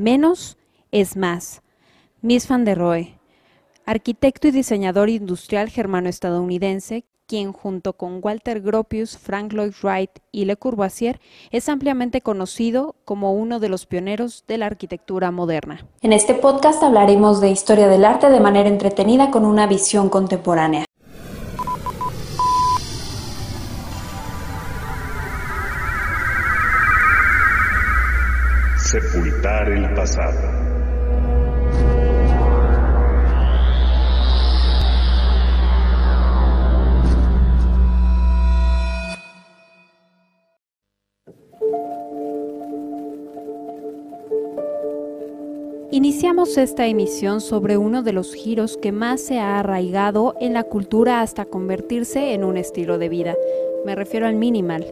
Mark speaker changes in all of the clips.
Speaker 1: Menos es más. Mies van der Rohe, arquitecto y diseñador industrial germano-estadounidense, quien junto con Walter Gropius, Frank Lloyd Wright y Le Corbusier es ampliamente conocido como uno de los pioneros de la arquitectura moderna.
Speaker 2: En este podcast hablaremos de historia del arte de manera entretenida con una visión contemporánea.
Speaker 3: Sepultar el pasado.
Speaker 1: Iniciamos esta emisión sobre uno de los giros que más se ha arraigado en la cultura hasta convertirse en un estilo de vida. Me refiero al minimal.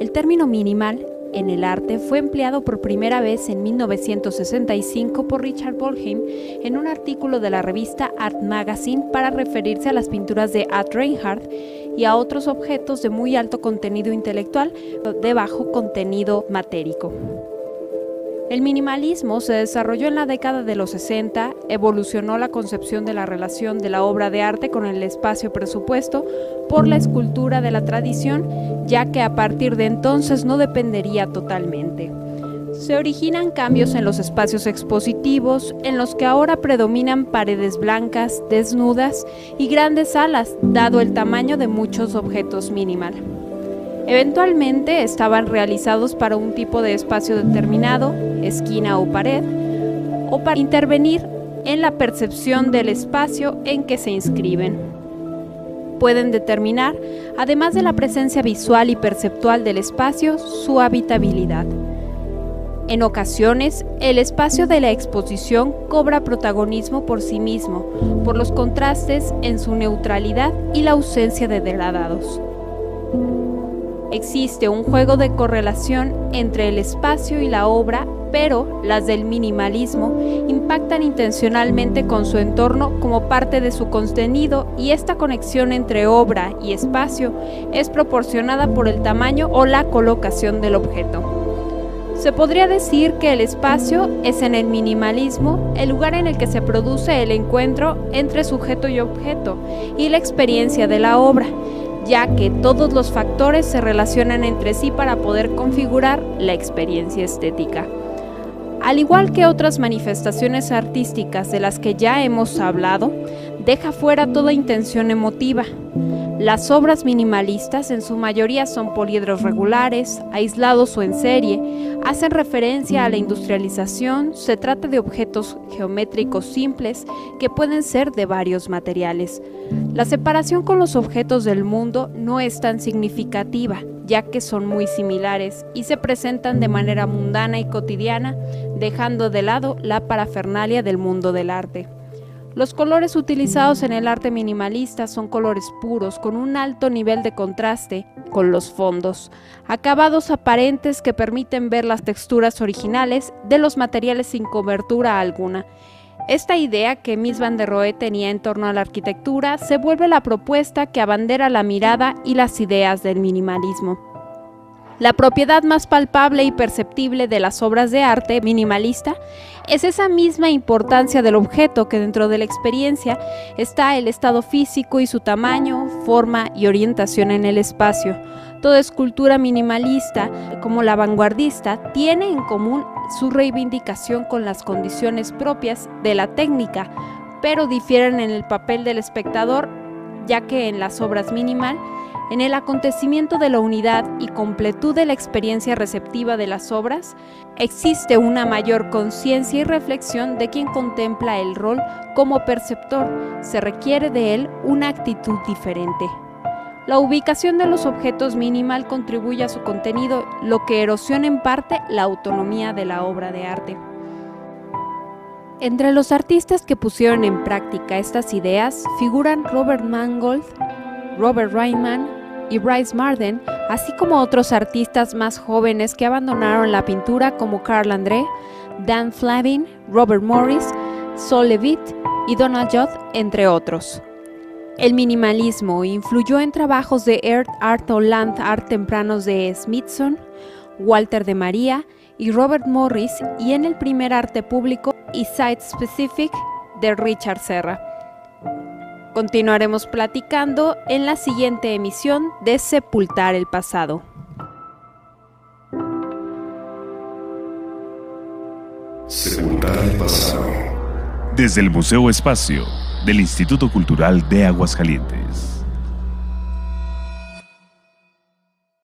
Speaker 1: El término minimal en el arte fue empleado por primera vez en 1965 por Richard Bolheim en un artículo de la revista Art Magazine para referirse a las pinturas de Art Reinhardt y a otros objetos de muy alto contenido intelectual de bajo contenido matérico. El minimalismo se desarrolló en la década de los 60, evolucionó la concepción de la relación de la obra de arte con el espacio presupuesto por la escultura de la tradición, ya que a partir de entonces no dependería totalmente. Se originan cambios en los espacios expositivos, en los que ahora predominan paredes blancas, desnudas y grandes salas, dado el tamaño de muchos objetos minimal. Eventualmente estaban realizados para un tipo de espacio determinado, esquina o pared, o para intervenir en la percepción del espacio en que se inscriben. Pueden determinar, además de la presencia visual y perceptual del espacio, su habitabilidad. En ocasiones, el espacio de la exposición cobra protagonismo por sí mismo, por los contrastes en su neutralidad y la ausencia de degradados. Existe un juego de correlación entre el espacio y la obra, pero las del minimalismo impactan intencionalmente con su entorno como parte de su contenido y esta conexión entre obra y espacio es proporcionada por el tamaño o la colocación del objeto. Se podría decir que el espacio es en el minimalismo el lugar en el que se produce el encuentro entre sujeto y objeto y la experiencia de la obra, ya que todos los factores se relacionan entre sí para poder configurar la experiencia estética. Al igual que otras manifestaciones artísticas de las que ya hemos hablado, deja fuera toda intención emotiva. Las obras minimalistas en su mayoría son poliedros regulares, aislados o en serie, hacen referencia a la industrialización, se trata de objetos geométricos simples que pueden ser de varios materiales. La separación con los objetos del mundo no es tan significativa, ya que son muy similares y se presentan de manera mundana y cotidiana, dejando de lado la parafernalia del mundo del arte. Los colores utilizados en el arte minimalista son colores puros con un alto nivel de contraste con los fondos, acabados aparentes que permiten ver las texturas originales de los materiales sin cobertura alguna. Esta idea que Miss Van der Rohe tenía en torno a la arquitectura se vuelve la propuesta que abandera la mirada y las ideas del minimalismo. La propiedad más palpable y perceptible de las obras de arte minimalista es esa misma importancia del objeto que dentro de la experiencia está el estado físico y su tamaño, forma y orientación en el espacio. Toda escultura minimalista, como la vanguardista, tiene en común su reivindicación con las condiciones propias de la técnica, pero difieren en el papel del espectador, ya que en las obras minimal en el acontecimiento de la unidad y completud de la experiencia receptiva de las obras, existe una mayor conciencia y reflexión de quien contempla el rol como perceptor. Se requiere de él una actitud diferente. La ubicación de los objetos minimal contribuye a su contenido, lo que erosiona en parte la autonomía de la obra de arte. Entre los artistas que pusieron en práctica estas ideas figuran Robert Mangold, Robert Ryman y Bryce Marden, así como otros artistas más jóvenes que abandonaron la pintura como Carl André, Dan Flavin, Robert Morris, Sol Levitt y Donald Judd, entre otros. El minimalismo influyó en trabajos de Earth Art o Land Art tempranos de Smithson, Walter de María y Robert Morris y en el primer arte público y Site Specific de Richard Serra. Continuaremos platicando en la siguiente emisión de Sepultar el Pasado.
Speaker 3: Sepultar el pasado.
Speaker 4: Desde el Museo Espacio del Instituto Cultural de Aguascalientes.